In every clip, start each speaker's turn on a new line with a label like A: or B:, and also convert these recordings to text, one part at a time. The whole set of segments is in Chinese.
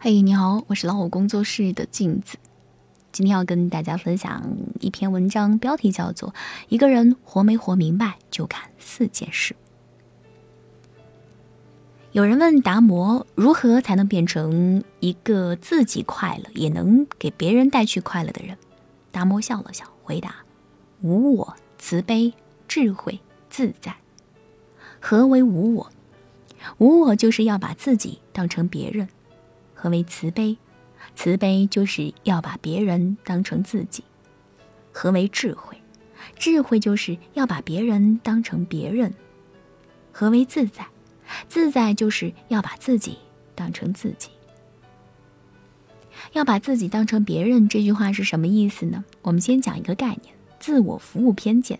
A: 嘿，你好，我是老虎工作室的镜子。今天要跟大家分享一篇文章，标题叫做《一个人活没活明白，就看四件事》。有人问达摩，如何才能变成一个自己快乐，也能给别人带去快乐的人？达摩笑了笑，回答：无我、慈悲、智慧、自在。何为无我？无我就是要把自己当成别人。何为慈悲？慈悲就是要把别人当成自己。何为智慧？智慧就是要把别人当成别人。何为自在？自在就是要把自己当成自己。要把自己当成别人，这句话是什么意思呢？我们先讲一个概念：自我服务偏见。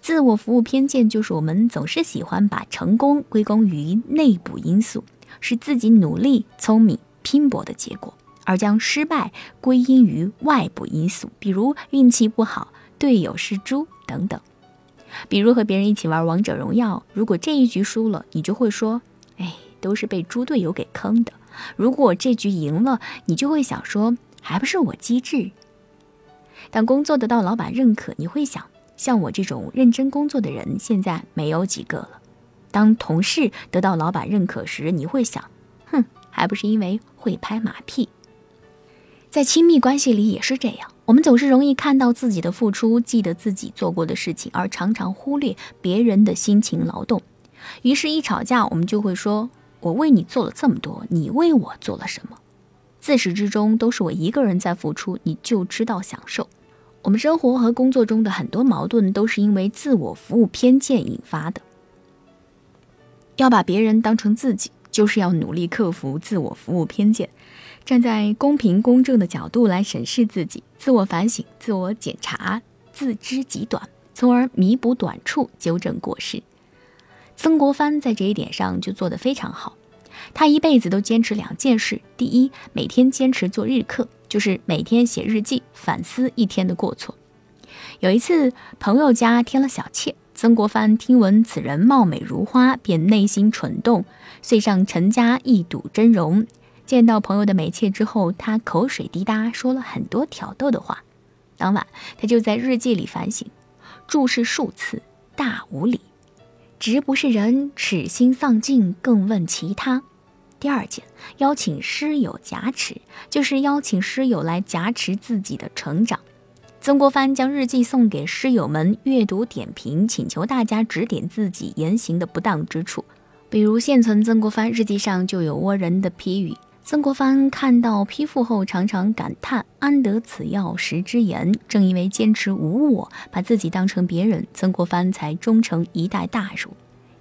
A: 自我服务偏见就是我们总是喜欢把成功归功于内部因素，是自己努力、聪明。拼搏的结果，而将失败归因于外部因素，比如运气不好、队友是猪等等。比如和别人一起玩王者荣耀，如果这一局输了，你就会说：“哎，都是被猪队友给坑的。”如果这局赢了，你就会想说：“还不是我机智。”当工作得到老板认可，你会想：像我这种认真工作的人，现在没有几个了。当同事得到老板认可时，你会想：还不是因为会拍马屁，在亲密关系里也是这样。我们总是容易看到自己的付出，记得自己做过的事情，而常常忽略别人的辛勤劳动。于是，一吵架，我们就会说：“我为你做了这么多，你为我做了什么？”自始至终都是我一个人在付出，你就知道享受。我们生活和工作中的很多矛盾，都是因为自我服务偏见引发的。要把别人当成自己。就是要努力克服自我服务偏见，站在公平公正的角度来审视自己，自我反省、自我检查，自知极短，从而弥补短处，纠正过失。曾国藩在这一点上就做得非常好，他一辈子都坚持两件事：第一，每天坚持做日课，就是每天写日记，反思一天的过错。有一次，朋友家添了小妾。曾国藩听闻此人貌美如花，便内心蠢动，遂上陈家一睹真容。见到朋友的美妾之后，他口水滴答，说了很多挑逗的话。当晚，他就在日记里反省，注释数次，大无理，直不是人，耻心丧尽，更问其他。第二件，邀请师友夹持，就是邀请师友来夹持自己的成长。曾国藩将日记送给师友们阅读点评，请求大家指点自己言行的不当之处。比如现存曾国藩日记上就有倭人的批语。曾国藩看到批复后，常常感叹：“安得此药食之言？”正因为坚持无我，把自己当成别人，曾国藩才终成一代大儒。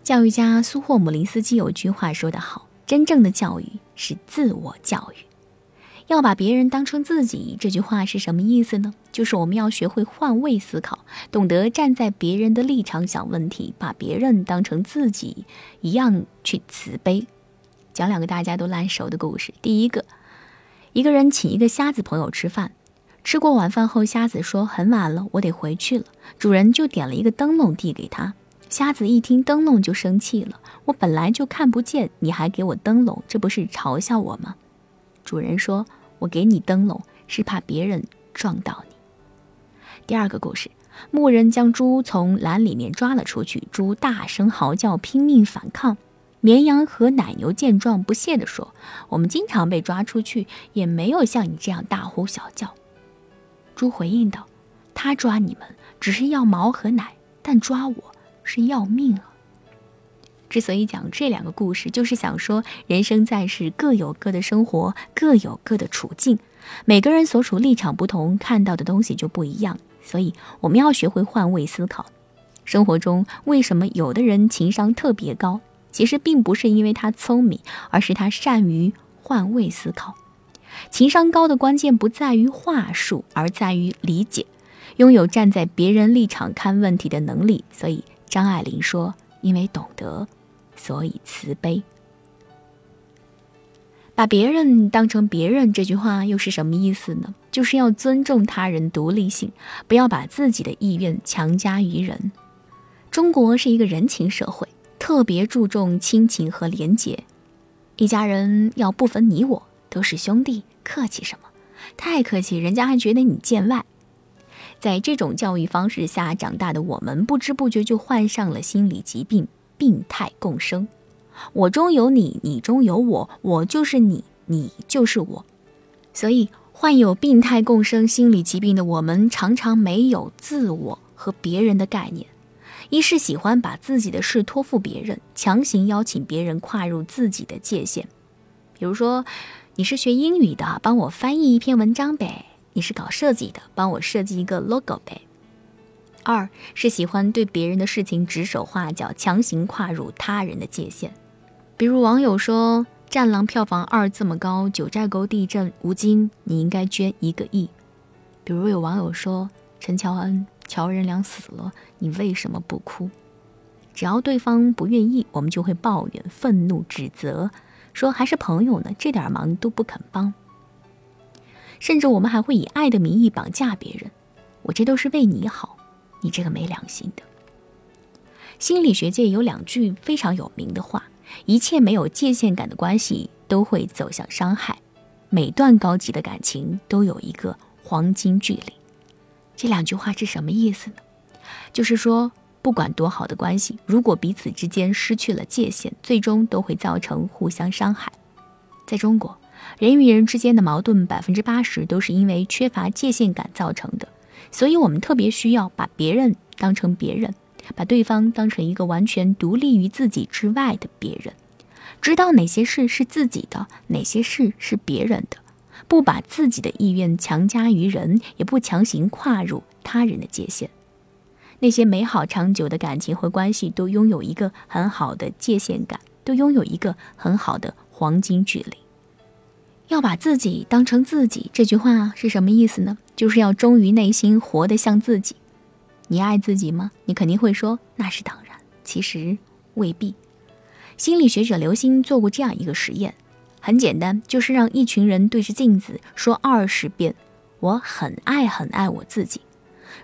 A: 教育家苏霍姆林斯基有句话说得好：“真正的教育是自我教育。”要把别人当成自己，这句话是什么意思呢？就是我们要学会换位思考，懂得站在别人的立场想问题，把别人当成自己一样去慈悲。讲两个大家都烂熟的故事。第一个，一个人请一个瞎子朋友吃饭，吃过晚饭后，瞎子说很晚了，我得回去了。主人就点了一个灯笼递给他，瞎子一听灯笼就生气了，我本来就看不见，你还给我灯笼，这不是嘲笑我吗？主人说：“我给你灯笼，是怕别人撞到你。”第二个故事，牧人将猪从栏里面抓了出去，猪大声嚎叫，拼命反抗。绵羊和奶牛见状，不屑地说：“我们经常被抓出去，也没有像你这样大呼小叫。”猪回应道：“他抓你们只是要毛和奶，但抓我是要命啊！”之所以讲这两个故事，就是想说，人生在世各有各的生活，各有各的处境，每个人所处立场不同，看到的东西就不一样。所以我们要学会换位思考。生活中为什么有的人情商特别高？其实并不是因为他聪明，而是他善于换位思考。情商高的关键不在于话术，而在于理解，拥有站在别人立场看问题的能力。所以张爱玲说：“因为懂得。”所以慈悲，把别人当成别人，这句话又是什么意思呢？就是要尊重他人独立性，不要把自己的意愿强加于人。中国是一个人情社会，特别注重亲情和廉洁。一家人要不分你我，都是兄弟，客气什么？太客气，人家还觉得你见外。在这种教育方式下长大的我们，不知不觉就患上了心理疾病——病态共生。我中有你，你中有我，我就是你，你就是我。所以，患有病态共生心理疾病的我们，常常没有自我和别人的概念。一是喜欢把自己的事托付别人，强行邀请别人跨入自己的界限。比如说，你是学英语的，帮我翻译一篇文章呗；你是搞设计的，帮我设计一个 logo 呗。二是喜欢对别人的事情指手画脚，强行跨入他人的界限。比如网友说《战狼》票房二这么高，九寨沟地震，吴京你应该捐一个亿。比如有网友说陈乔恩、乔任梁死了，你为什么不哭？只要对方不愿意，我们就会抱怨、愤怒、指责，说还是朋友呢，这点忙都不肯帮。甚至我们还会以爱的名义绑架别人，我这都是为你好，你这个没良心的。心理学界有两句非常有名的话。一切没有界限感的关系都会走向伤害，每段高级的感情都有一个黄金距离。这两句话是什么意思呢？就是说，不管多好的关系，如果彼此之间失去了界限，最终都会造成互相伤害。在中国，人与人之间的矛盾百分之八十都是因为缺乏界限感造成的，所以我们特别需要把别人当成别人。把对方当成一个完全独立于自己之外的别人，知道哪些事是自己的，哪些事是别人的，不把自己的意愿强加于人，也不强行跨入他人的界限。那些美好长久的感情和关系都拥有一个很好的界限感，都拥有一个很好的黄金距离。要把自己当成自己，这句话是什么意思呢？就是要忠于内心，活得像自己。你爱自己吗？你肯定会说那是当然。其实未必。心理学者刘星做过这样一个实验，很简单，就是让一群人对着镜子说二十遍“我很爱很爱我自己”。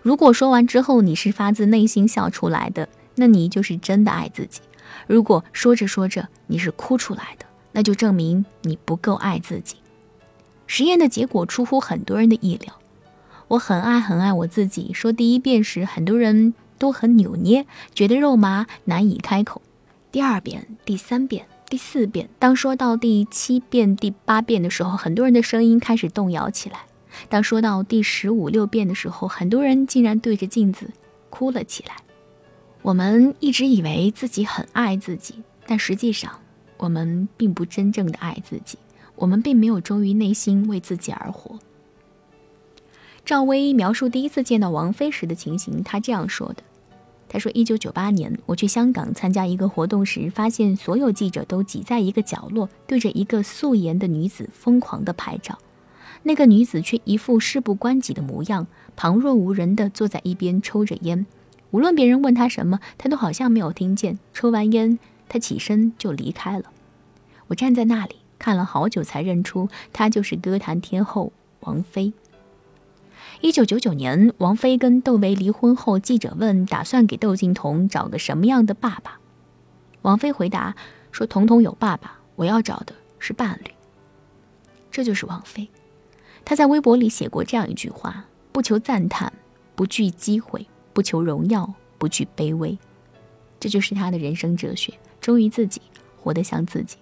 A: 如果说完之后你是发自内心笑出来的，那你就是真的爱自己；如果说着说着你是哭出来的，那就证明你不够爱自己。实验的结果出乎很多人的意料。我很爱很爱我自己。说第一遍时，很多人都很扭捏，觉得肉麻，难以开口。第二遍、第三遍、第四遍，当说到第七遍、第八遍的时候，很多人的声音开始动摇起来。当说到第十五六遍的时候，很多人竟然对着镜子哭了起来。我们一直以为自己很爱自己，但实际上，我们并不真正的爱自己。我们并没有忠于内心，为自己而活。赵薇描述第一次见到王菲时的情形，她这样说的：“她说，一九九八年我去香港参加一个活动时，发现所有记者都挤在一个角落，对着一个素颜的女子疯狂地拍照。那个女子却一副事不关己的模样，旁若无人地坐在一边抽着烟。无论别人问她什么，她都好像没有听见。抽完烟，她起身就离开了。我站在那里看了好久，才认出她就是歌坛天后王菲。”一九九九年，王菲跟窦唯离婚后，记者问：“打算给窦靖童找个什么样的爸爸？”王菲回答说：“童童有爸爸，我要找的是伴侣。”这就是王菲。她在微博里写过这样一句话：“不求赞叹，不惧机会，不求荣耀，不惧卑微。”这就是她的人生哲学：忠于自己，活得像自己，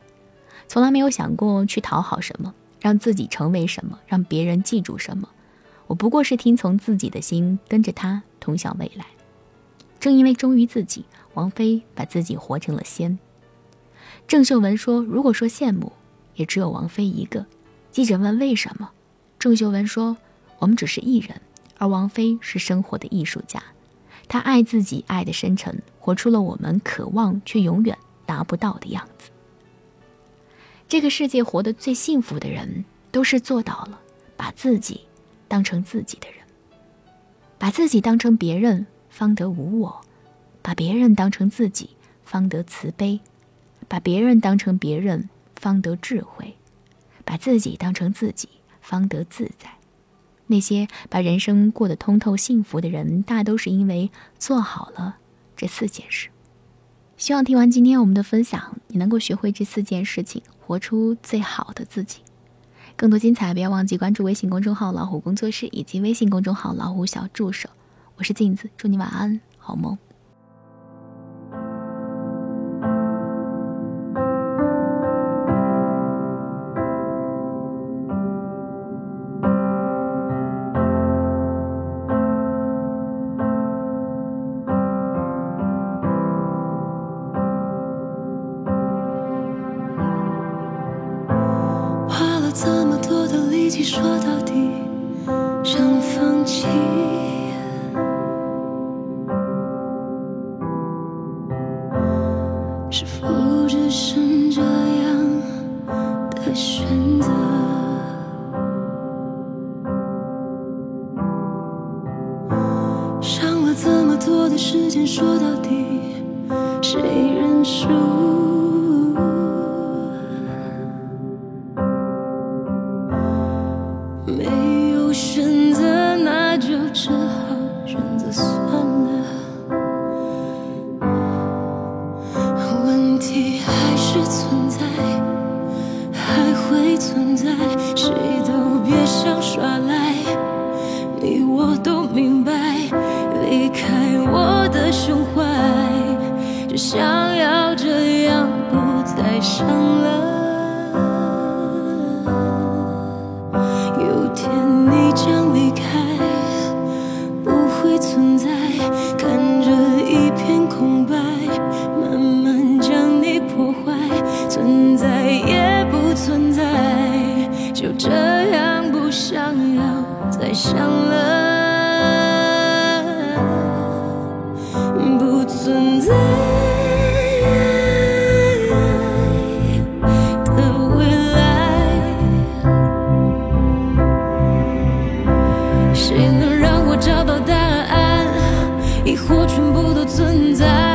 A: 从来没有想过去讨好什么，让自己成为什么，让别人记住什么。我不过是听从自己的心，跟着他通向未来。正因为忠于自己，王菲把自己活成了仙。郑秀文说：“如果说羡慕，也只有王菲一个。”记者问：“为什么？”郑秀文说：“我们只是艺人，而王菲是生活的艺术家。她爱自己，爱的深沉，活出了我们渴望却永远达不到的样子。这个世界活得最幸福的人，都是做到了把自己。”当成自己的人，把自己当成别人，方得无我；把别人当成自己，方得慈悲；把别人当成别人，方得智慧；把自己当成自己，方得自在。那些把人生过得通透、幸福的人，大都是因为做好了这四件事。希望听完今天我们的分享，你能够学会这四件事情，活出最好的自己。更多精彩，不要忘记关注微信公众号“老虎工作室”以及微信公众号“老虎小助手”。我是镜子，祝你晚安，好梦。
B: 说到底，想放弃，是否只剩这样的选择？伤了这么多的时间，说到底，谁认输？存在谁都别想耍赖你我都明白离开我的胸怀只想要这样不再想了。全部都存在。